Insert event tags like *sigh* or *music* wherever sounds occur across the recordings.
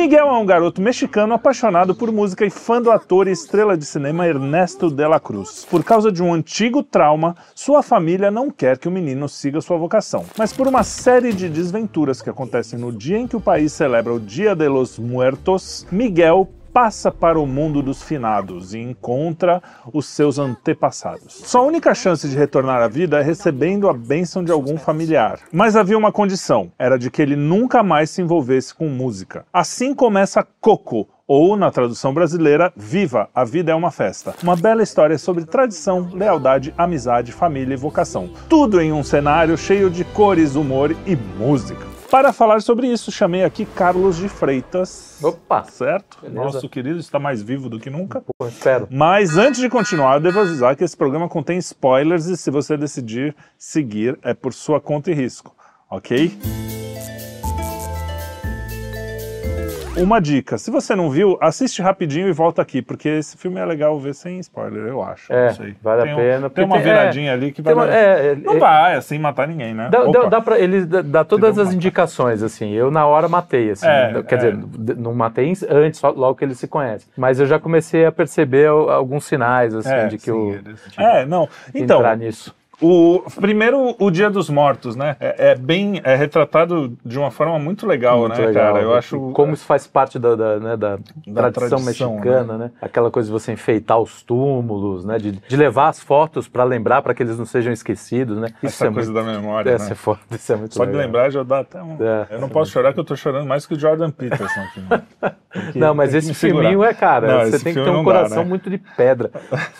Miguel é um garoto mexicano apaixonado por música e fã do ator e estrela de cinema Ernesto de la Cruz. Por causa de um antigo trauma, sua família não quer que o menino siga sua vocação. Mas por uma série de desventuras que acontecem no dia em que o país celebra o Dia de los Muertos, Miguel passa para o mundo dos finados e encontra os seus antepassados. Sua única chance de retornar à vida é recebendo a bênção de algum familiar. Mas havia uma condição: era de que ele nunca mais se envolvesse com música. Assim começa Coco, ou, na tradução brasileira, Viva, a vida é uma festa. Uma bela história sobre tradição, lealdade, amizade, família e vocação. Tudo em um cenário cheio de cores, humor e música. Para falar sobre isso, chamei aqui Carlos de Freitas. Opa! Certo? Beleza. Nosso querido está mais vivo do que nunca. Pô, espero. Mas antes de continuar, eu devo avisar que esse programa contém spoilers e se você decidir seguir, é por sua conta e risco, ok? Uma dica, se você não viu, assiste rapidinho e volta aqui, porque esse filme é legal ver sem spoiler, eu acho. É, não sei. vale a Tem um- pena, Tem uma tem- viradinha é, ali que Tem vai... uma- é, Não é, vai, assim, matar ninguém, né? Dá, dá, dá pra, ele dá, dá todas as indicações, assim. Eu, na hora, matei, assim. É, Quer é. dizer, não matei antes, só logo que eles se conhecem. Mas eu já comecei a perceber al- alguns sinais, assim, É, de que sim, o... É, não. Então, entrar nisso. O, primeiro, o Dia dos Mortos, né? É, é bem é retratado de uma forma muito legal, Muito né, legal. cara? Eu acho. Como isso faz parte da, da, né, da tradição, tradição, mexicana, né? Aquela coisa de você enfeitar os túmulos, né? De, de levar as fotos para lembrar, para que eles não sejam esquecidos, né? Isso essa é coisa muito... da memória. Essa né? é foda, isso é muito Só de legal. lembrar já dá até um. É. eu não posso chorar que eu tô chorando mais que o Jordan Peterson aqui. Né? Não, mas esse filminho é, cara, Não, você tem que ter um não dá, coração né? muito de pedra.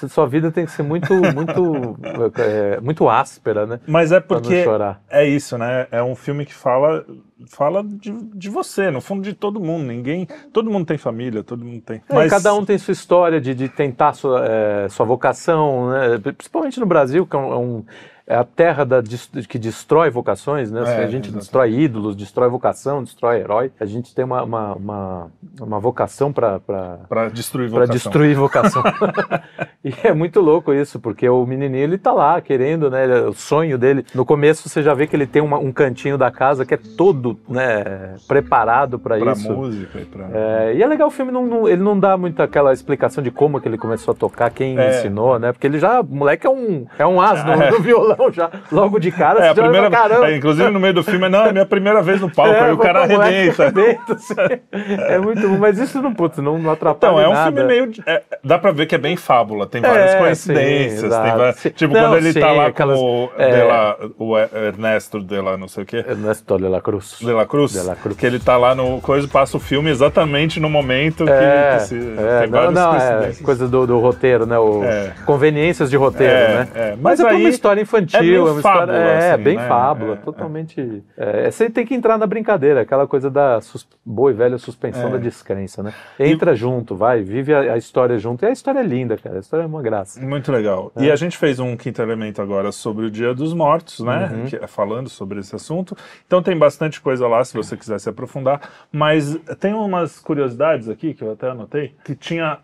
Sua vida tem que ser muito, muito, é, *laughs* muito áspera, né? Mas é porque é isso, né? É um filme que fala fala de, de você, no fundo de todo mundo. Ninguém, todo mundo tem família, todo mundo tem. É, cada um tem sua história de, de tentar sua, é, sua vocação, né? principalmente no Brasil, que é um. É é a terra da, que destrói vocações, né? É, a gente exatamente. destrói ídolos, destrói vocação, destrói herói. A gente tem uma, uma, uma, uma vocação para para destruir para vocação. destruir vocação. *laughs* e é muito louco isso, porque o menininho ele tá lá querendo, né? O sonho dele. No começo você já vê que ele tem uma- um cantinho da casa que é todo, né? Preparado para Pra isso. música e pra. É, e é legal o filme, não, não- ele não dá muito aquela explicação de como que ele começou a tocar, quem É. ensinou, né? Porque ele já, o moleque é um, é um as *laughs* no, no já, logo de cara, É, a primeira, caramba. é, inclusive no meio do filme, é, não, é minha primeira vez no palco, *laughs* É, aí o cara moleque arrebenta. arrebenta, assim. É muito bom, mas isso não, putz, não, não atrapalha Então, é um nada. filme meio. é, dá pra ver que é bem fábula, tem várias É, coincidências. sim, tem Sim. Tipo, Não, quando ele tá sim, lá aquelas- com o, é. o Ernesto de la não sei o quê. Ernesto de la Cruz. De la Cruz, De la Cruz. que ele tá lá no coisa, passa o filme exatamente no momento que, É, que se, é, tem não, várias não, é coincidências. coisa do, do roteiro, né? O, É. Conveniências de roteiro, É, né? é. Mas, Mas é aí uma história infantil, é meio uma história. é, assim, bem né? fábula, É, totalmente. É, você tem que entrar na brincadeira, aquela coisa da sus- boa e velha suspensão É. da descrença, né? Entra junto, vai, vive a, a história junto. E a história é linda, cara. A história é uma graça. Muito legal. É. E a gente fez um quinto elemento agora sobre o Dia dos Mortos, né? Uhum. Que é falando sobre esse assunto. Então tem bastante coisa lá, se você quiser se aprofundar. Mas tem umas curiosidades aqui que eu até anotei, que tinha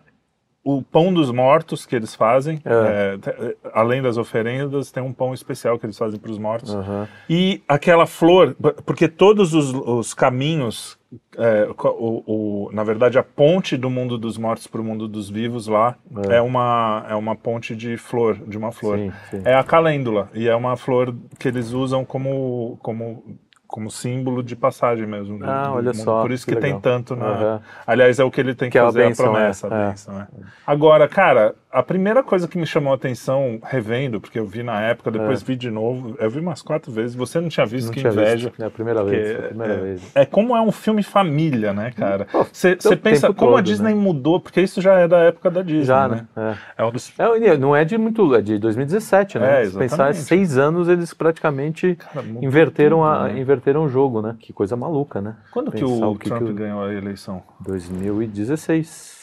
o pão dos mortos que eles fazem. É. é, te- além das oferendas, tem um pão especial que eles fazem para os mortos. Aham. E aquela flor, porque todos os, os caminhos, é, o, o- na verdade, a ponte do mundo dos mortos para o mundo dos vivos lá É. é, uma, é uma ponte de flor, de uma flor. Sim, sim. É a calêndula, e é uma flor que eles usam como, como, como símbolo de passagem mesmo. do- Ah, do olha mundo. só, Por isso que que, tem tanto na. Aham. Aliás, é o que ele tem que, Que é a fazer bênção, a promessa. é, a é. bênção, é. Agora, cara, a primeira coisa que me chamou a atenção, revendo, porque eu vi na época, depois vi de novo, eu vi umas quatro vezes, você não tinha visto, Não que tinha inveja. visto. É a primeira vez. A primeira é, vez. é como é um filme família, né, cara? Você o pensa como a todo, Disney né? mudou, porque isso já é da época da Disney, Já, né? né? É. É um dos É, não é de muito, é de 2017, né? É, Se pensar, seis anos eles praticamente Cara, inverteram, tudo, a, né? inverteram o jogo, né? Que coisa maluca, né? Quando que Pensar o que Trump que o- ganhou a eleição? 2016.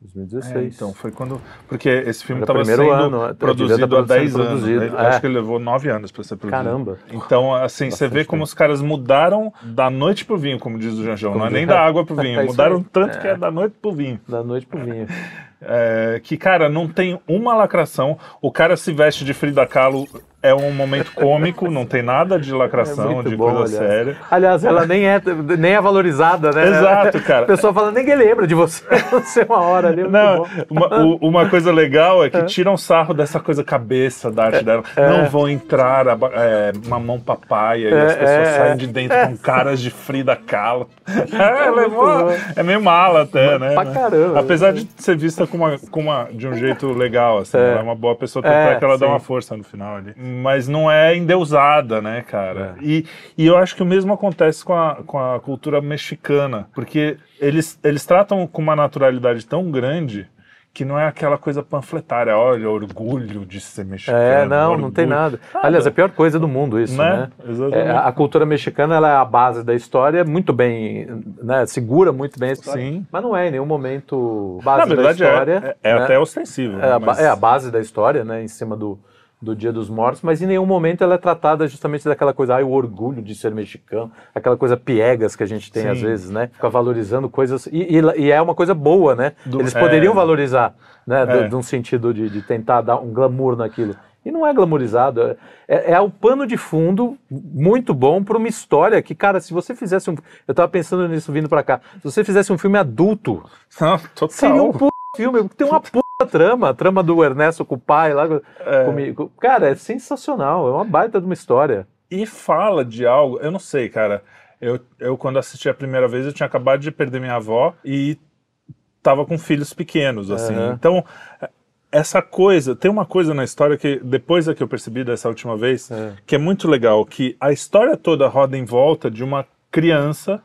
2016. É, então, foi quando. Porque esse filme estava sendo ano, é, produzido há estar 10 sendo anos. né? é. Acho que ele levou 9 anos para ser produzido. Caramba. Então, assim, você vê Bastante como os caras mudaram da noite pro vinho, como diz o Janjão. Não é nem da *laughs* água pro É vinho. Mudaram tanto É. que é da noite pro vinho. Da noite pro vinho. É, que, cara, não tem uma lacração. O cara se veste de Frida Kahlo é um momento cômico, não tem nada de lacração, É de bom, coisa aliás. séria. Aliás, ela nem é, nem é valorizada, né? Exato, cara. O pessoal fala, ninguém lembra de você. *laughs* Você uma hora ali. é Não, uma, o- uma coisa legal é que tiram sarro dessa coisa cabeça da arte dela. Não vão entrar a, é, mamão papaya e as É, pessoas é, saem é. de dentro com caras de Frida Kahlo. *laughs* É, ela é, mó- bom. é meio mala até, né? pra caramba. Apesar de ser vista com uma, com uma, de um jeito legal, assim. É. Ela é uma boa pessoa, tanto É, é que ela dá sim. uma força no final ali. Mas não é endeusada, né, cara? É. E, e eu acho que o mesmo acontece com a, com a cultura mexicana, porque eles, eles tratam com uma naturalidade tão grande que não é aquela coisa panfletária, olha, orgulho de ser mexicano. É, não, não tem orgulho. nada. Aliás, é a pior coisa do mundo isso, Né? né? Exatamente. É, a cultura mexicana ela é a base da história, muito bem, né, segura muito bem a história, Sim. mas não é em nenhum momento base Na verdade, da história. é, é, é né? até ostensível. É a, né, ba- mas- é a base da história, né, em cima do, do Dia dos Mortos, mas em nenhum momento ela é tratada justamente daquela coisa, ai, o orgulho de ser mexicano, aquela coisa piegas que a gente tem Sim. às vezes, né? Fica valorizando coisas, e, e- e é uma coisa boa, né? Do- Eles é. poderiam valorizar, né, É. de um sentido de, de tentar dar um glamour naquilo. E não é glamourizado, é, é, é o pano de fundo muito bom para uma história que, cara, se você fizesse um. Eu tava pensando nisso vindo para cá. Se você fizesse um filme adulto, *laughs* Não, total. Seria um filme, porque tem uma puta trama, a trama do Ernesto com o pai lá. comigo. Cara, é sensacional, é uma baita de uma história. E fala de algo, eu não sei, cara. Eu, eu, quando assisti a primeira vez, eu tinha acabado de perder minha avó e tava com filhos pequenos, assim. Aham. Então, essa coisa, tem uma coisa na história que depois é que eu percebi dessa última vez, É. que é muito legal, que a história toda roda em volta de uma criança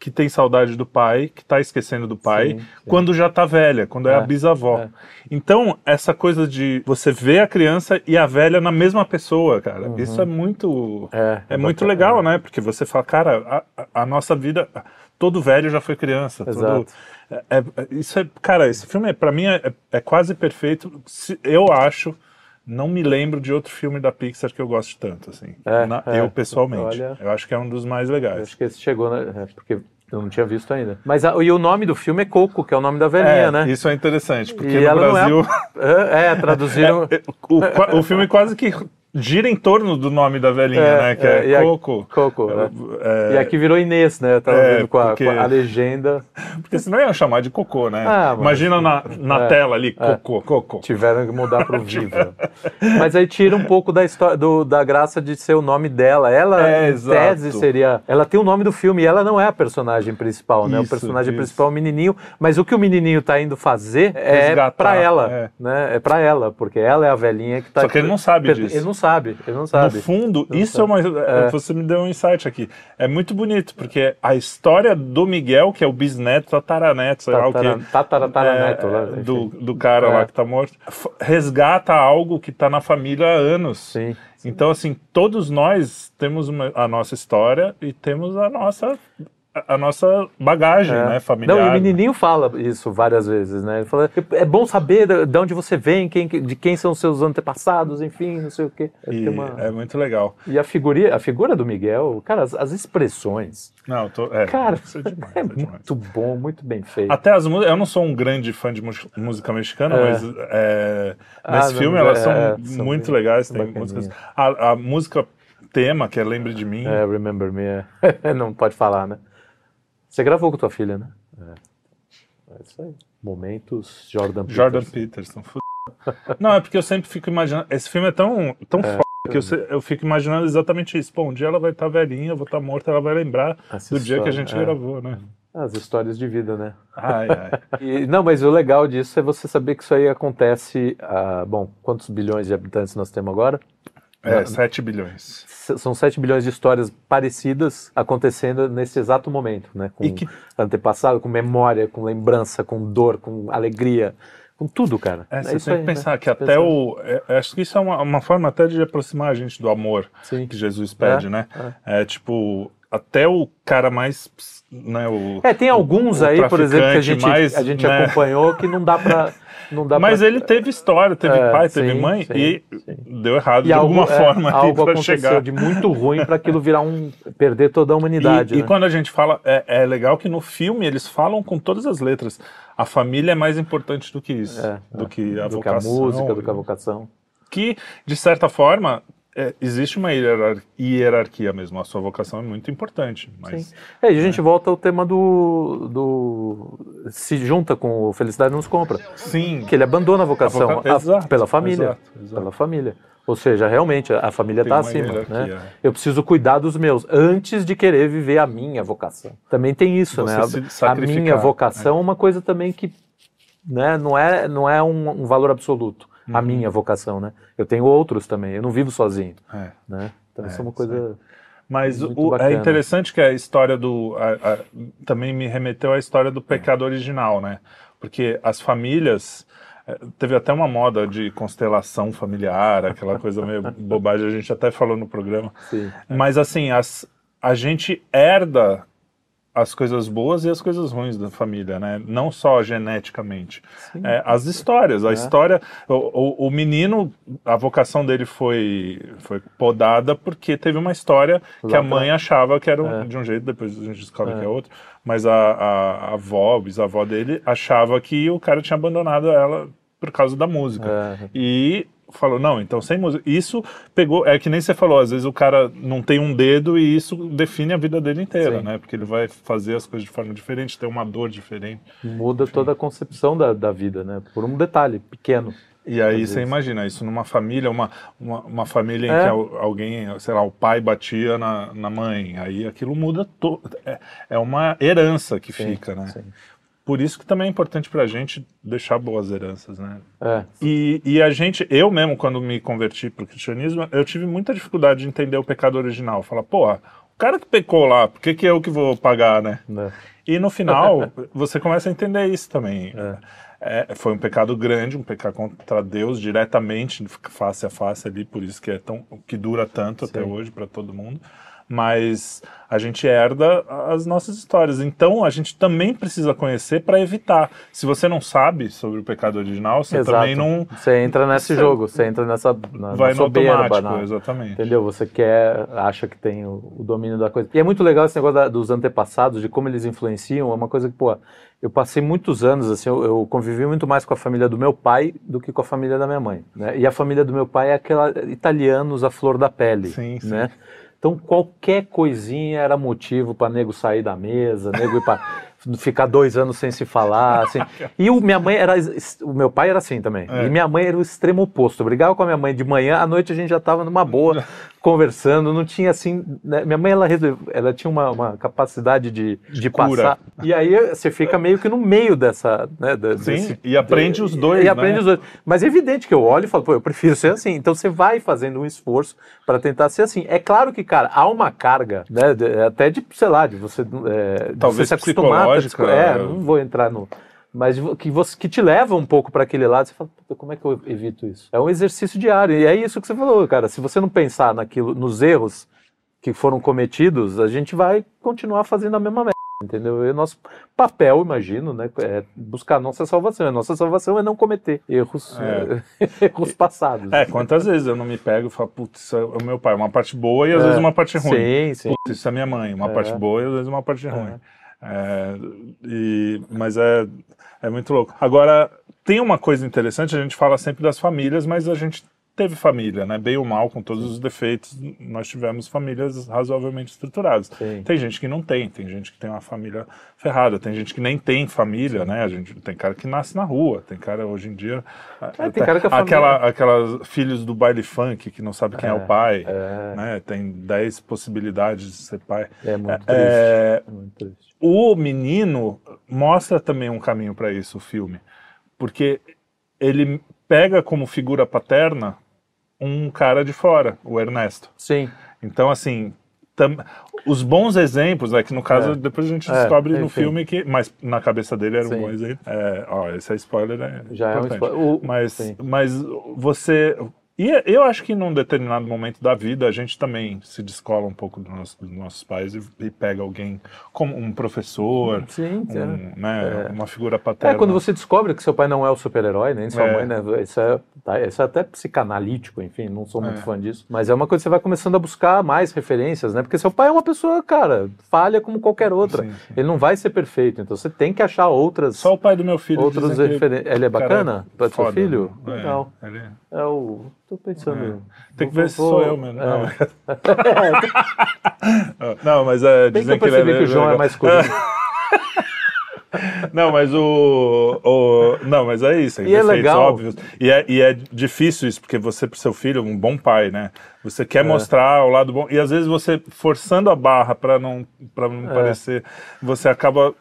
que tem saudade do pai, que tá esquecendo do pai, Sim, sim. quando já tá velha, quando é, É, a bisavó. é. Então, essa coisa de você ver a criança e a velha na mesma pessoa, cara, Uhum. isso é muito É, é muito bacana. legal, né? Porque você fala, cara, a, a- nossa vida, todo velho já foi criança. todo- Exato. é- é- isso é, cara, esse filme para mim é, é quase perfeito. Se- eu acho, não me lembro de outro filme da Pixar que eu goste tanto, assim. É, Na- é. eu pessoalmente, Olha- eu acho que é um dos mais legais. Acho que esse chegou, né? É, porque eu não tinha visto ainda. Mas a- e o nome do filme é Coco, que é o nome da velhinha, É, né? isso é interessante, porque E no é Brasil É, é, traduziram. *laughs* é, o, o filme quase que gira em torno do nome da velhinha, É, né? Que é, é, a- Coco. Coco, É, E aqui virou Inês, né? Tá É, vendo com, a, porque- com a legenda. Porque senão iam chamar de cocô, né? Ah, mas- Imagina na, na É, tela ali, cocô, cocô. Tiveram que mudar pro *laughs* Viva. Mas aí tira um pouco da história, do- da graça de ser o nome dela. Ela, É, em exato. tese, seria. Ela tem o nome do filme e ela não é a personagem principal, né? O Isso, personagem isso. principal é o menininho. Mas o que o menininho tá indo fazer é Resgatar, pra ela, é. né? É pra ela, porque ela é a velhinha que tá. Só que ele não sabe per- disso. Ele não sabe, ele não No sabe. fundo, isso é uma. é, Você me deu um insight aqui. É muito bonito, porque a história do Miguel, que é o bisneto, tataraneto, sei lá o Tatara- quê. Tatarataraneto, é, lá, enfim. do, do cara É. lá que tá morto, resgata algo que tá na família há anos. Sim. Então, assim, todos nós temos uma- a nossa história e temos a nossa, a, nossa bagagem, É. né, familiar. Não, e o menininho fala isso várias vezes, né? Ele fala, é bom saber de de onde você vem, quem, de quem são seus antepassados, enfim, não sei o quê. É, E uma- é muito legal. E a, figuria, a figura do Miguel, cara, as, as expressões, Não, tô, é, cara, é demais, é é muito bom, muito bem feito. Até as músicas, eu não sou um grande fã de música mexicana, É. mas Ah, nesse não, filme elas são são muito bem legais. Tem bacaninha. músicas. A, a música tema, que é Lembre de Mim, É, Remember Me, é. *laughs* não pode falar, né? Você gravou com tua filha, né? É. É isso aí. Momentos Jordan Peterson. Jordan Peterson. fu- *laughs* Não, é porque eu sempre fico imaginando. Esse filme é tão, tão foda que eu, se- eu fico imaginando exatamente isso. Pô, um dia ela vai estar velhinha, eu vou estar morta, ela vai lembrar Essa do dia que a história, gente é. gravou, né? As histórias de vida, né? Ai, ai. *laughs* E, não, mas o legal disso é você saber que isso aí acontece. ah, bom, quantos bilhões de habitantes nós temos agora? É, 7 bilhões. São 7 bilhões de histórias parecidas acontecendo nesse exato momento, né? Com que- antepassado, com memória, com lembrança, com dor, com alegria, com tudo, cara. É, você isso tem aí, que né? pensar que Você até o. é, é, acho que isso é uma, uma forma até de aproximar a gente do amor Sim. que Jesus pede, É, né? É. tipo, até o cara mais. Né, o, É, tem alguns o aí, por exemplo, que a gente, mais, a gente né? acompanhou que não dá pra. Não dá *laughs* Mas pra... ele teve história, teve É, pai, teve sim, mãe sim, e sim. deu errado E de algo, alguma é, forma algo para aconteceu chegar. de muito ruim para aquilo virar um. perder toda a humanidade. E, e né? quando a gente fala, é, é legal que no filme eles falam com todas as letras. A família é mais importante do que isso, É, do é. que a do que a vocação. música, do que a vocação. que, de certa forma, é, existe uma hierar- hierarquia mesmo. A sua vocação é muito importante. Mas Sim. É, e a gente volta ao tema do, do. Se junta com o Felicidade Nos Compra. sim, Que ele abandona a vocação A voca- a- exato, pela família. exato, exato. Pela família. Ou seja, realmente, a família está acima. Né? é. Eu preciso cuidar dos meus antes de querer viver a minha vocação. Também tem isso, Você né? A- A, minha vocação é uma coisa também que né, não é, não é um, um valor absoluto. Uhum. A minha vocação, né? Eu tenho outros também. Eu não vivo sozinho, é. né? Então isso é uma isso coisa. Mas o- é interessante que a história do. a- a- também me remeteu à história do pecado original, né? Porque as famílias. eh, Teve até uma moda de constelação familiar, aquela coisa meio *laughs* bobagem, a gente até falou no programa. Sim. Mas assim, as, a gente herda as coisas boas e as coisas ruins da família, né? Não só geneticamente. É, as histórias, a É. história. O, o- o menino, a vocação dele foi, foi podada porque teve uma história que a mãe achava que era um- É. de um jeito, depois a gente descobre É. que é outro. Mas a, a, a avó, a bisavó dele, achava que o cara tinha abandonado ela por causa da música. É. E falou, não, então sem música. Isso pegou, é que nem você falou, às vezes o cara não tem um dedo e isso define a vida dele inteira, Sim. né? Porque ele vai fazer as coisas de forma diferente, tem uma dor diferente. Muda toda a concepção da, da vida, né? Por um detalhe pequeno. E aí você imagina, isso numa família, uma, uma, uma família em É. que al- alguém, sei lá, o pai batia na, na mãe, aí aquilo muda, é, é uma herança que Sim, fica, né? sim. Por isso que também é importante pra gente deixar boas heranças, né? É. E, e a gente, eu mesmo, quando me converti para o cristianismo, eu tive muita dificuldade de entender o pecado original. Falar, porra, o cara que pecou lá, por que, que eu que vou pagar, né? né? E no final, *laughs* você começa a entender isso também. É. É, foi um pecado grande, um pecado contra Deus diretamente, face a face ali, por isso que é tão que dura tanto até Sim. hoje para todo mundo. Mas a gente herda as nossas histórias. Então a gente também precisa conhecer para evitar. Se você não sabe sobre o pecado original, você Exato. também não Você entra nesse Você- jogo, você entra nessa na, vai na no soberba, na- exatamente. entendeu? Você quer, acha que tem o, o domínio da coisa. E é muito legal esse negócio da- dos antepassados, de como eles influenciam. É uma coisa que, pô, eu passei muitos anos, assim, eu, eu convivi muito mais com a família do meu pai do que com a família da minha mãe. Né? E a família do meu pai é aquela italianos à flor da pele, Sim, sim. Então qualquer coisinha era motivo para nego sair da mesa, nego ir para *laughs* ficar dois anos sem se falar, assim. E o minha mãe era, o meu pai era assim também. É. E minha mãe era o extremo oposto. Eu brigava com a minha mãe de manhã, à noite a gente já estava numa boa, *laughs* conversando. Não tinha assim, né? minha mãe ela, ela tinha uma, uma capacidade de, de cura. passar. E aí você fica meio que no meio dessa, né? da- Sim, desse- e aprende os dois, E né? aprende os dois. Mas é evidente que eu olho e falo, pô, eu prefiro ser assim. Então você vai fazendo um esforço para tentar ser assim. É claro que, cara, há uma carga, né? de- até de, sei lá, de você, é, de Talvez você se acostumar. é. não vou entrar no. Mas que, você, que te leva um pouco para aquele lado, você fala, "Puta, como é que eu evito isso? É um exercício diário. E é isso que você falou, cara. Se você não pensar naquilo, nos erros que foram cometidos, a gente vai continuar fazendo a mesma merda. Entendeu? E o nosso papel, imagino, né, é buscar a nossa salvação. A nossa salvação é não cometer erros, *laughs* erros passados. É, quantas vezes eu não me pego e falo, putz, isso é o meu pai, uma parte boa e às vezes uma parte ruim. Sim, sim. Putz, isso é minha mãe, uma É. parte boa e às vezes uma parte ruim. É, e, mas é, é muito louco. Agora, tem uma coisa interessante, a gente fala sempre das famílias, mas a gente teve família, né? Bem ou mal, com todos os defeitos, nós tivemos famílias razoavelmente estruturadas. Sim. Tem gente que não tem, tem gente que tem uma família ferrada, tem gente que nem tem família, né? A gente tem cara que nasce na rua, tem cara hoje em dia. É, tem cara que a família- aquela, aquelas filhos do baile funk que não sabe quem é, o pai, é. né? Tem 10 possibilidades de ser pai. É muito triste. É, É muito triste. o menino mostra também um caminho para isso, o filme. Porque ele pega como figura paterna um cara de fora, o Ernesto. Sim. Então, assim, tam- os bons exemplos, é que no caso, É. depois a gente É, descobre no enfim. filme que. Mas na cabeça dele era um bom exemplo. É, ó, esse é spoiler, é Já é um importante. spoiler. O- Mas, sim. mas você. E eu acho que num determinado momento da vida a gente também se descola um pouco do nosso- dos nossos pais e, e pega alguém como um professor, Sim, um, é. né, É. uma figura paterna. É, quando você descobre que seu pai não é o super-herói, nem sua É. mãe, né? Isso é, tá, isso é até psicanalítico, enfim, não sou muito É. fã disso. Mas é uma coisa que você vai começando a buscar mais referências, né? Porque seu pai é uma pessoa, cara, falha como qualquer outra. Sim, sim. Ele não vai ser perfeito, então você tem que achar outras. Só o pai do meu filho que referen- ele é bacana? Pra seu foda, filho? né? Legal. É, ele- É o. Tô pensando. Tem que ver se sou eu mesmo. é. Não, *laughs* não, mas é, que dizem eu percebi ele que o João é mais curioso. *laughs* Não, mas o, o- Não, mas é isso. E é legal. óbvios. E é, e é difícil isso, porque você, pro seu filho, um bom pai, né? Você É. quer mostrar o lado bom. E às vezes você, forçando a barra para não, pra não É. parecer, você acaba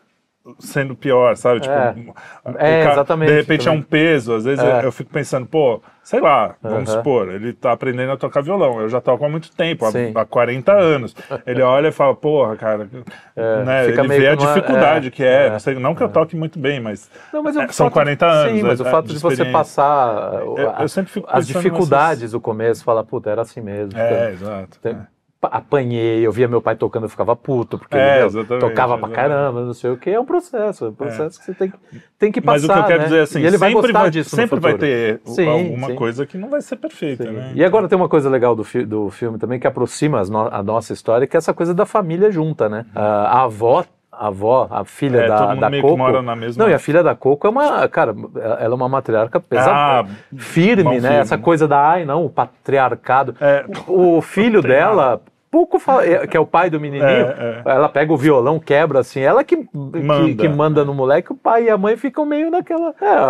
sendo pior, sabe? Tipo, É. É, ca- exatamente, De repente é também. um peso. Às vezes É. eu, eu fico pensando, pô, sei lá, vamos Aham. supor, ele tá aprendendo a tocar violão. Eu já toco há muito tempo, há, há 40 anos. Ele olha e fala, porra, cara, É, né? Ele vê a dificuldade é, que é. é, não, sei, não que eu toque muito bem, mas Não, mas É, são fato- 40 anos, Sim, mas é, o fato de de, você passar Eu- a- eu as dificuldades do começo, falar, puta, era assim mesmo. É, exato. Tem- é. Apanhei, eu via meu pai tocando, eu ficava puto, porque É, ele meu, exatamente, tocava pra caramba, não sei o que. É um processo, é um processo que você tem que, tem que Mas passar. o que eu quero né? dizer é assim, e ele vai sempre, gostar vai, disso sempre vai ter Sim, alguma sim. coisa que não vai ser perfeita, Sim. né? E agora tem uma coisa legal do, fi- do filme também que aproxima as no- a nossa história, que é essa coisa da família junta, né? A, a avó, a avó, a filha É, da, todo mundo da meio que Coco. mora na mesma- Não, e a filha da Coco é uma, cara, ela é uma matriarca pesada, Ah, firme, né? firme. Essa coisa da, ai não, o patriarcado. É. O filho dela pouco fala, *laughs* é, que é o pai do menininho, É, ela pega o violão, quebra assim, ela que manda, que, que manda no moleque, o pai e a mãe ficam meio naquela, é, a,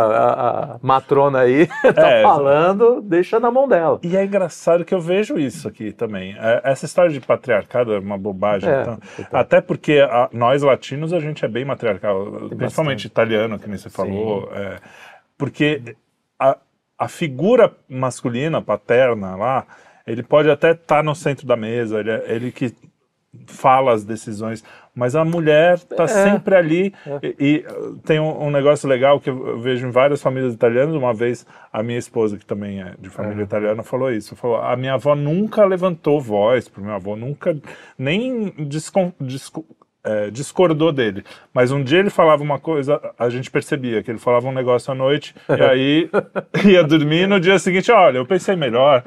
a- matrona aí *laughs* tá É, falando, deixa na mão dela. E é engraçado que eu vejo isso aqui também. É, Essa história de patriarcado é uma bobagem. É, então. até porque a- nós latinos a gente é bem matriarcal, principalmente italiano, que nem você falou. é, porque a, a figura masculina, paterna lá, ele pode até estar no centro da mesa, ele, é- ele que fala as decisões, mas a mulher está sempre ali e, e, uh, tem um, um negócio legal que eu vejo em várias famílias italianas. Uma vez a minha esposa, que também é de família italiana, falou isso. Falou: a minha avó nunca levantou voz para meu avô, nunca nem discon, disco- é, discordou dele. Mas um dia ele falava uma coisa, a gente percebia que ele falava um negócio à noite *laughs* e aí ia dormir. No dia seguinte, olha, eu pensei melhor.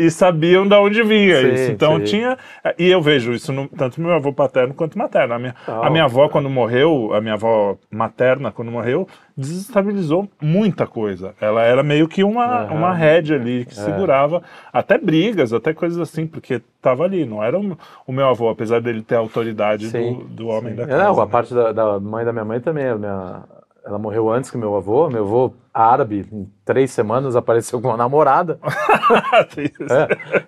e, *laughs* e sabiam de onde vinha Sim, isso. Então sim. tinha. E eu vejo isso no- tanto no meu avô paterno quanto materno. A minha, Tal. a minha avó, quando morreu, a minha avó materna, quando morreu, desestabilizou muita coisa. Ela era meio que uma, Aham. uma rédea ali que É. segurava até brigas, até coisas assim, porque tava ali. Não era o, o meu avô, apesar dele ter a autoridade Sim, do, do homem sim. da É, casa. Não, a né? parte da, da mãe da minha mãe também. minha- ela morreu antes que meu avô. Meu avô árabe, em três semanas apareceu com uma namorada. *laughs* É,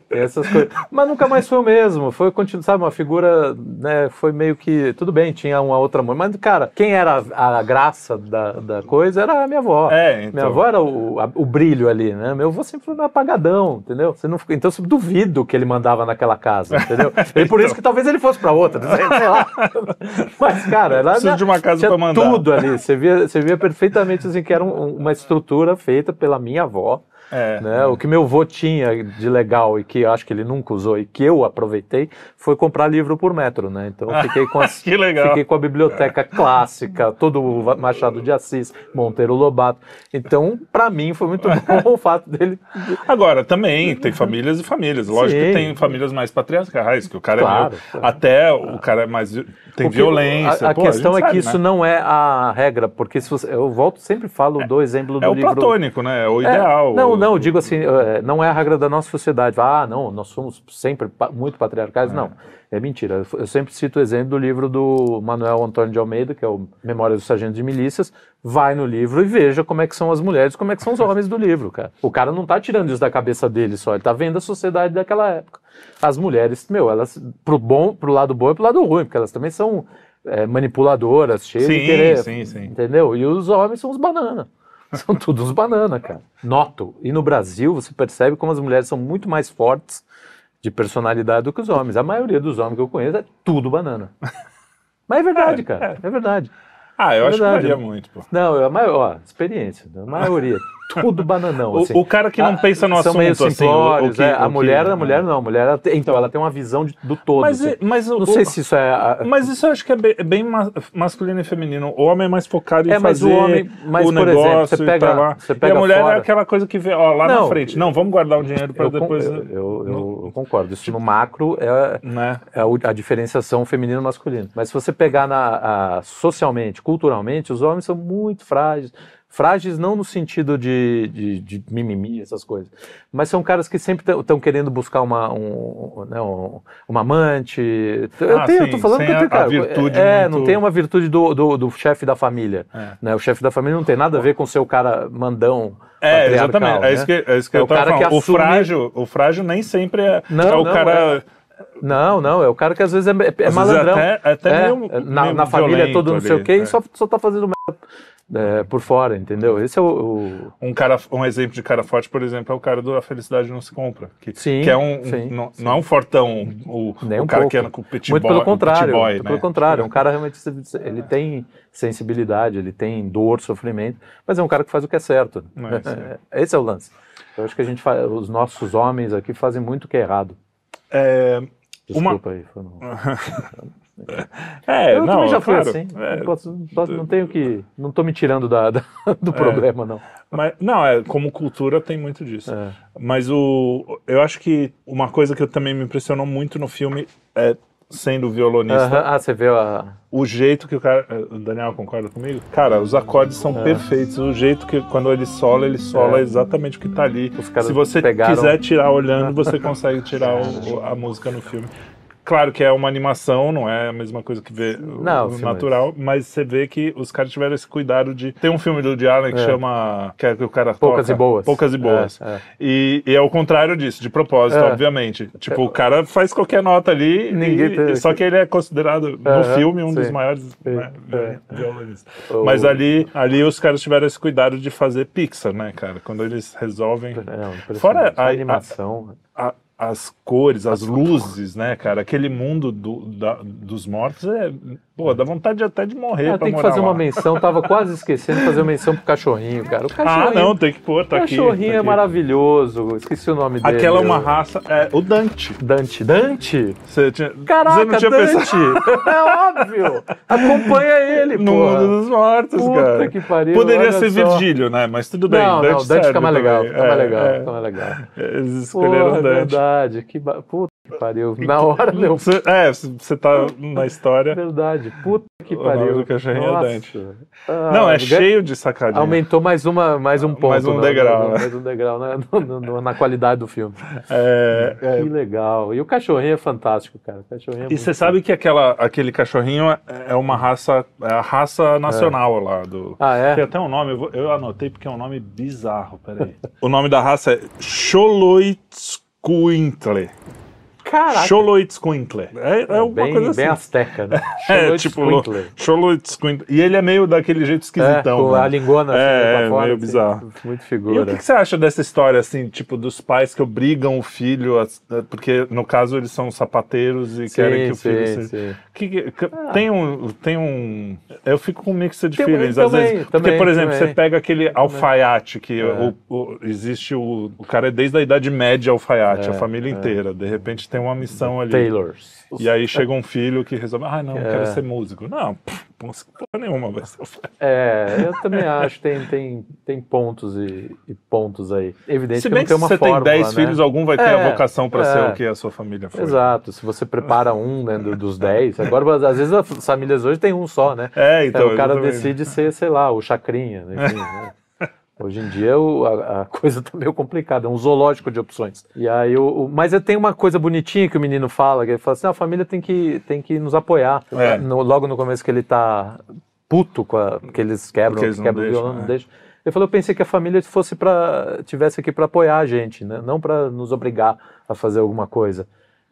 tem essas coisas. Mas nunca mais foi o mesmo. Foi, sabe, uma figura, né, foi meio que, tudo bem, tinha uma outra mãe, mas, cara, quem era a, a graça da, da coisa era a minha avó. É, então. Minha avó era o, a- o brilho ali, né? Meu avô sempre foi meio apagadão, entendeu? Você não, então, eu duvido que ele mandava naquela casa, entendeu? *laughs* E por isso que talvez ele fosse pra outra, sei, lá. *laughs* Mas, cara, ela Preciso de uma casa mandar. tudo ali. Você via, você via perfeitamente assim, que era um- uma estrutura feita pela minha avó. É. Né? O que meu avô tinha de legal e que acho que ele nunca usou e que eu aproveitei foi comprar livro por metro, né? Então eu fiquei com *laughs* as, Que legal. fiquei com a biblioteca clássica, todo o Machado de Assis, Monteiro Lobato. Então, para mim foi muito bom *laughs* o fato dele. Agora, também tem famílias e famílias. Lógico Sim. que tem famílias mais patriarcais, que o cara é Claro, claro. Até o cara é mais. Tem Porque violência. A, a pô, questão gente é que sabe, isso né? não é a regra, porque se você, eu volto sempre falo do exemplo do É o livro. platônico, né? É o É, ideal. não, não, eu digo assim, é, não é a regra da nossa sociedade. Ah, não, nós somos sempre muito patriarcais. Não, é mentira. Eu, sempre cito o exemplo do livro do Manuel Antônio de Almeida, que é o Memórias do Sargento de Milícias. Vai no livro e veja como é que são as mulheres, como é que são os homens do livro, cara. O cara não tá tirando isso da cabeça dele só, ele tá vendo a sociedade daquela época. As mulheres, meu, elas, pro bom, pro lado bom e pro lado ruim, porque elas também são é, manipuladoras, cheias de Sim, querer. sim, sim. Entendeu? E os homens são os banana. *laughs* São todos uns banana, cara. Noto. E no Brasil você percebe como as mulheres são muito mais fortes de personalidade do que os homens. A maioria dos homens que eu conheço é tudo banana. Mas é verdade, cara. É verdade. Ah, eu É acho verdade. que varia muito, pô. Não, a maior, ó, experiência. A maioria. Tudo bananão. Assim. O, o, cara que não ah, pensa no são assunto, meio assim, o, o que, é, a mulher, que, a mulher não, a mulher, ela tem, então ela tem uma visão de, do todo. Mas, assim. mas não sei se isso é. A... Mas isso eu acho que é bem, é bem, masculino e feminino. O homem é mais focado em é, fazer o, homem, mas, o por negócio exemplo, você pega, lá. Você pega e a mulher é fora. é aquela coisa que vê, ó, lá não, na frente. Não, vamos guardar o dinheiro para depois. Eu, eu, eu, concordo. Isso no macro é, né? é a, a, diferenciação feminino-masculino. Mas se você pegar na, a, socialmente, culturalmente, os homens são muito frágeis Frágeis não no sentido de, de, de, mimimi, essas coisas, mas são caras que sempre estão querendo buscar uma, um, né, um, uma amante. Eu, ah, tenho, sim, eu tô falando que tem, cara, a virtude é, muito... não tem uma virtude do, do, do chefe da família. É. Né? O chefe da família não tem nada a ver com o seu cara mandão. É, exatamente. Né? É isso que, é isso que é eu o cara falando. Que assume... o, frágil, o frágil nem sempre é, não, é o não, cara. É... Não, não, é o cara que às vezes é, é malandrão. Até, até é, meio, na, meio na família todo não sei o quê é. e só, só tá fazendo merda é, por fora, entendeu? Esse é o, o, Um, cara, um exemplo de cara forte, por exemplo, é o cara do A Felicidade Não Se Compra. Que, sim, que é um, sim, não, sim. não, é um fortão, o, Nem o um cara pouco. que anda com o Muito boy. pelo contrário, boy, muito né? pelo contrário. É um cara realmente, ele tem sensibilidade, ele tem dor, sofrimento, mas é um cara que faz o que é certo. É, *laughs* Esse é o lance. Eu acho que a gente faz, os nossos homens aqui fazem muito o que é errado. É, Desculpa uma... aí. Foi no... *laughs* É, eu não, também já fui claro, assim. é, não, posso, posso, não tenho que. Não tô me tirando da, da *laughs* do problema, não. Mas, não, é, como cultura tem muito disso. É. Mas o, eu acho que uma coisa que também me impressionou muito no filme é sendo violonista. Ah, você vê a. O jeito que o cara. O Daniel concorda comigo? Cara, os acordes são É. perfeitos. O jeito que quando ele sola, ele sola É. exatamente o que tá ali. Se você pegaram- quiser tirar olhando, você *laughs* consegue tirar o- a música no filme. Claro que é uma animação, não é a mesma coisa que ver o- Não, o sim, natural, mas você vê que os caras tiveram esse cuidado de. Tem um filme do Woody Allen que É. chama. Que, é que o cara Poucas toca, e boas. Poucas e boas. É, é. E, e é o contrário disso, de propósito, É. obviamente. Tipo, o cara faz qualquer nota ali, Ninguém e- tem- só que ele é considerado, no filme, um dos sim. maiores né, É. violonistas. Mas ali, ali os caras tiveram esse cuidado de fazer Pixar, né, cara? Quando eles resolvem. É. Fora a- a animação. a- as cores, as luzes, né, cara? Aquele mundo do- da- dos mortos é. Pô, dá vontade até de morrer. Ah, pra tem que fazer lá. uma menção, tava quase esquecendo de fazer uma menção pro cachorrinho, cara. O Ah, cachorrinho, não, tem que pôr, tá o aqui. cachorrinho tá é aqui. maravilhoso. Esqueci o nome dele. Aquela é uma eu- raça. É, o Dante. Dante. Dante? Você, tinha, Caraca, você não tinha Dante! pensado. *laughs* É óbvio! Acompanha ele, No porra. mundo dos mortos, Puta cara. que pariu, Poderia ser só. Virgílio, né? Mas tudo bem. Não, Dante não, Dante fica mais legal, fica mais É, legal, é. fica mais legal. Eles escolheram é Dante. Verdade, que ba... puta que pariu. *laughs* Na hora deu Você, é, você tá na história. *laughs* verdade, puta que O nome pariu. do cachorrinho é. Dante. Ah, Não, é cheio de sacadinha. Aumentou mais, uma, mais um ponto. Mais um degrau, né? Mais um degrau né? No- na qualidade do filme. É, é. Que legal. E o cachorrinho é fantástico, cara. O cachorrinho é E você sabe que aquela, aquele cachorrinho é- é uma raça, é a raça nacional lá do. Ah, é? Tem até um nome, eu, vou- eu anotei porque é um nome bizarro, peraí. o nome da raça é Xoloitzcuintle. Caraca. Xoloitzcuintle. É, é uma bem, coisa assim. bem asteca, né? *laughs* É, tipo. Xoloitzcuintle. E ele é meio daquele jeito É, esquisitão. com né? a lingona assim, É, pra é, fora. meio assim. bizarro. Muito E o figura. que, que você acha dessa história, assim, tipo, dos pais que obrigam o filho, a, porque no caso eles são sapateiros e querem que o filho sim, seja. sim. Que, que- que- tem, um, tem um. Eu fico com um mix de Tem- feelings, às também, vezes. Porque, também, por exemplo, também. você pega aquele alfaiate, que É. o, o- existe o. O cara é desde a Idade Média alfaiate, É, a família é. inteira. De repente tem uma missão ali. Taylors. E aí chega um filho que resolve, ah, não, eu É. quero ser músico. Não, pff, porra nenhuma vai ser. É, eu também *laughs* acho. Tem, tem, tem pontos e, e pontos aí. Evidente Se que bem que tem se você fórmula, tem 10 né? filhos, algum vai ter É, a vocação para é. ser o que a sua família foi. Exato, se você prepara um né, do- dos 10, agora às vezes as famílias hoje tem um só, né? É, então. Então, o cara exatamente. decide ser, sei lá, o chacrinha, enfim, né? *laughs* Hoje em dia o- a, a *laughs* coisa tá meio complicada, é um zoológico de opções. E aí, o, o- mas tem uma coisa bonitinha que o menino fala, que ele fala assim, "Ah, a família tem que, tem que nos apoiar. É. No- logo no começo que ele tá puto com a, porque eles quebram, Porque eles quebram o deixam, violão, não é. deixam. Ele falou, eu pensei que a família fosse para tivesse aqui para apoiar a gente, né? não para nos obrigar a fazer alguma coisa.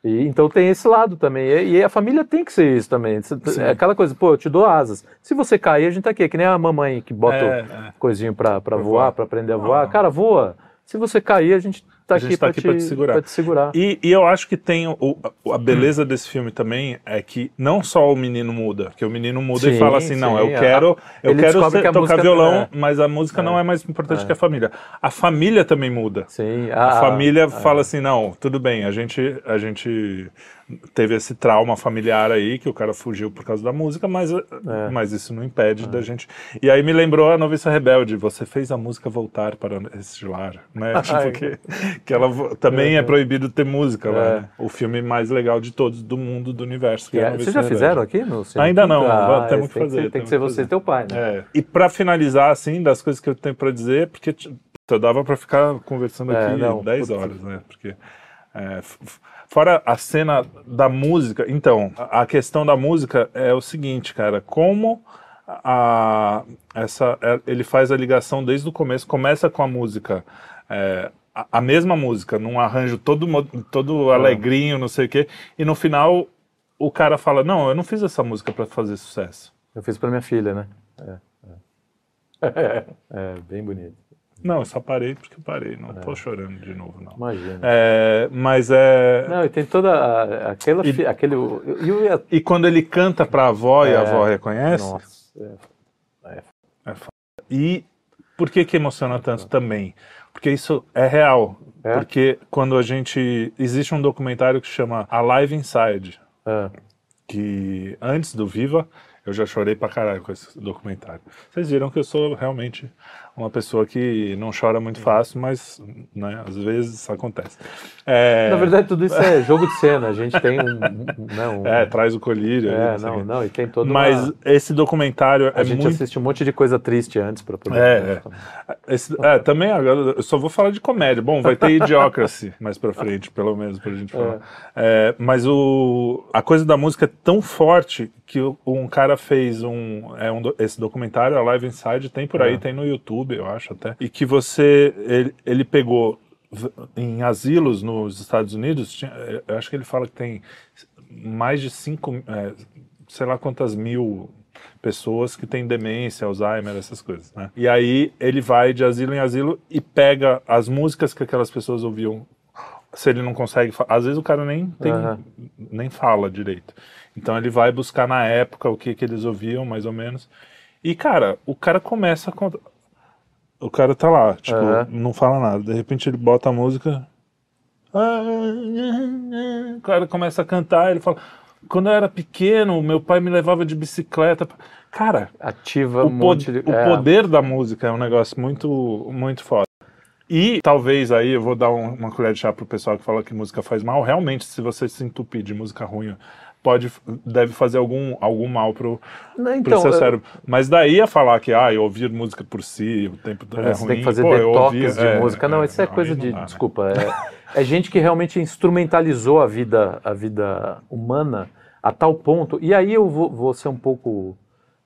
E, então tem esse lado também. E, e a família tem que ser isso também. É aquela coisa, pô, eu te dou asas. Se você cair, a gente tá aqui. É que nem a mamãe que bota É, o é. coisinho pra, pra Pra voar, voar. pra aprender a voar. Cara, voa. Se você cair, a gente tá a aqui, gente tá pra, aqui te, pra te segurar. te segurar. E, e eu acho que tem o, a beleza desse filme também é que não só o menino muda, que o menino muda e Sim, fala assim, não, sim, eu a- quero, eu quero ser- que a tocar música- violão, é. mas a música não é mais importante que a família. A família também muda. Sim, A ah, família fala assim, não, tudo bem, a gente, a gente teve esse trauma familiar aí, que o cara fugiu por causa da música, mas, mas isso não impede da gente... E aí me lembrou a Noviça Rebelde, você fez a música voltar para esse lar, né? *laughs* tipo, que, que ela também é proibido ter música lá, É. né? O filme mais legal de todos, do mundo, do universo. que é a é- Vocês já Rebelde. fizeram aqui no Ainda não, Ah, temos que tem fazer, ser- Tem que ser que você fazer. e teu pai, né? É. E pra finalizar, assim, das coisas que eu tenho pra dizer, porque eu dava pra ficar conversando É, aqui não, 10 putz. horas, né? Porque. é, fora a cena da música, então, a questão da música é o seguinte, cara, como a, essa, é, ele faz a ligação desde o começo, começa com a música. é, a, a mesma música, num arranjo todo, todo alegrinho, não sei o quê, e no final o cara fala: Não, eu não fiz essa música pra fazer sucesso. Eu fiz pra minha filha, né? É, é. *laughs* é bem bonito. Não, eu só parei porque eu parei, não tô chorando de novo, não. Imagina. É, mas é. Não, e tem toda a- aquela, E- aquele, e E quando ele canta pra avó e a É. avó reconhece, nossa, é. e por que que emociona tanto também? Porque isso é real. É? Porque quando a gente. Existe um documentário que chama Alive Inside, É. que antes do Viva eu já chorei pra caralho com esse documentário. Vocês viram que eu sou realmente uma pessoa que não chora muito fácil, mas né, às vezes isso acontece. É, Na verdade, tudo isso é *laughs* jogo de cena. A gente tem um. um- né, um- é, traz o colírio. é, não não, não, e tem todo Mas esse documentário A é gente muito. assiste um monte de coisa triste antes pra poder. É, é. Esse- é, também agora eu só vou falar de comédia. Bom, vai ter Idiocracy *laughs* mais pra frente, pelo menos, pra gente falar. É, mas o, a coisa da música é tão forte que um cara fez um, é um esse documentário, a Live Inside, tem por aí, É. tem no YouTube, eu acho até. E que você. Ele, ele pegou em asilos nos Estados Unidos, tinha- eu acho que ele fala que tem mais de cinco, é, sei lá quantas mil pessoas que têm demência, Alzheimer, essas coisas, né? E aí ele vai de asilo em asilo e pega as músicas que aquelas pessoas ouviam. Se ele não consegue, às vezes o cara nem tem, Aham. nem fala direito. Então ele vai buscar na época o que que eles ouviam, mais ou menos. E cara, o cara começa a. O cara tá lá, tipo, Aham. não fala nada. De repente ele bota a música. O cara começa a cantar, ele fala: Quando eu era pequeno, meu pai me levava de bicicleta. Cara, Ativa o, um pod- de. o é, poder da música é um negócio muito, muito foda. E talvez aí eu vou dar um- uma colher de chá pro pessoal que fala que música faz mal. Realmente, se você se entupir de música ruim, pode, deve fazer algum, algum mal pro, Não, pro então, seu eu- cérebro. Mas daí a falar que ah, eu ouvir música por si, o tempo todo é ruim. tem que fazer Pô, eu detox de é, música. Não, é, isso é não, coisa de. dá, né? desculpa. É, é gente que realmente instrumentalizou a vida, a vida humana a tal ponto. E aí eu vou, vou ser um pouco.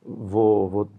Vou, vou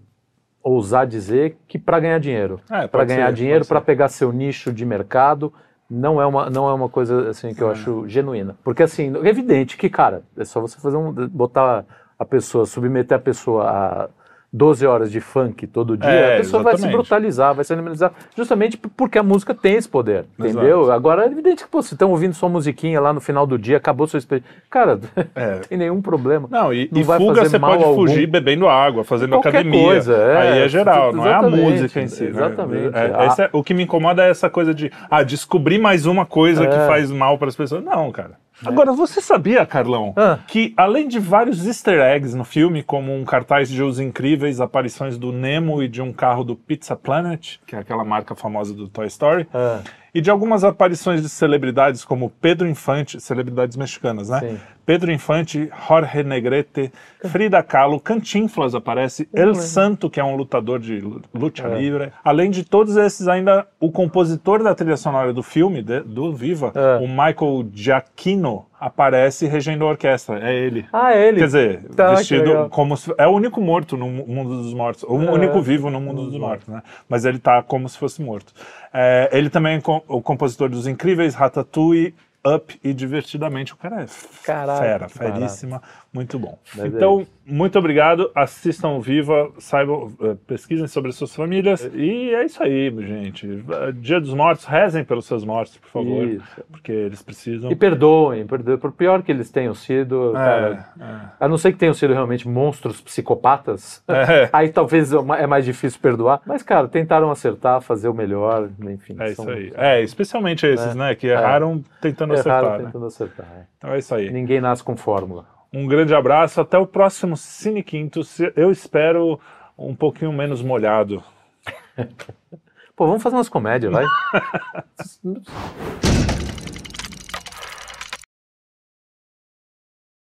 ousar dizer que para ganhar dinheiro. É, para ganhar ser, dinheiro, para pegar seu nicho de mercado. Não é, uma, não é uma coisa assim que eu acho genuína. Porque assim, é evidente que, cara, é só você fazer um. botar a pessoa, submeter a pessoa a 12 horas de funk todo dia, É, a pessoa vai se exatamente. brutalizar, vai se animalizar, justamente porque a música tem esse poder, entendeu? Exato. Agora é evidente que, pô, se estão ouvindo sua musiquinha lá no final do dia, acabou sua experiência. Cara, É. não *laughs* tem nenhum problema. Não, e, Não e fuga você pode algum. fugir bebendo água, fazendo Qualquer academia. coisa, é. Aí é geral, não é a Exatamente, música em si. né? exatamente. É, Ah. esse é- o que me incomoda é essa coisa de ah, descobrir mais uma coisa que É. faz mal para as pessoas. Não, cara. Agora, você sabia, Carlão, Ah. que além de vários easter eggs no filme, como um cartaz de Os Incríveis, aparições do Nemo e de um carro do Pizza Planet, que é aquela marca famosa do Toy Story, É. e de algumas aparições de celebridades como Pedro Infante, celebridades mexicanas, né? Sim. Pedro Infante, Jorge Negrete, Frida Kahlo, Cantinflas aparece, El Santo, que é um lutador de lu- luta É. livre. Além de todos esses, ainda o compositor da trilha sonora do filme, de- do Viva, É. o Michael Giacchino, aparece regendo a orquestra. É ele. Ah, é ele. Quer dizer, Tá, vestido como se, é o único morto no mu- mundo dos mortos, o É. único vivo no mundo dos mortos, né? Mas ele tá como se fosse morto. É, ele também é o compositor dos incríveis Ratatouille Up e Divertidamente. O cara é Caralho, fera, que barato. feríssima, muito bom. Mas é então, muito obrigado, assistam Viva, saibam, eh, pesquisem sobre as suas famílias. E é isso aí, gente. Dia dos Mortos, rezem pelos seus mortos, por favor, Isso. porque eles precisam. E perdoem, perdoem, por pior que eles tenham sido, cara, É, a não ser que tenham sido realmente monstros psicopatas, é. *laughs* aí talvez é é mais difícil perdoar. Mas, cara, tentaram acertar, fazer o melhor, enfim. É são- isso aí. É, especialmente esses, né, que erraram tentando Erraram acertar. né? tentando acertar. é. Então é isso aí. Ninguém nasce com fórmula. Um grande abraço, até o próximo Cine Quinto. Eu espero um pouquinho menos molhado. *laughs* Pô, vamos fazer umas comédias, vai? *laughs*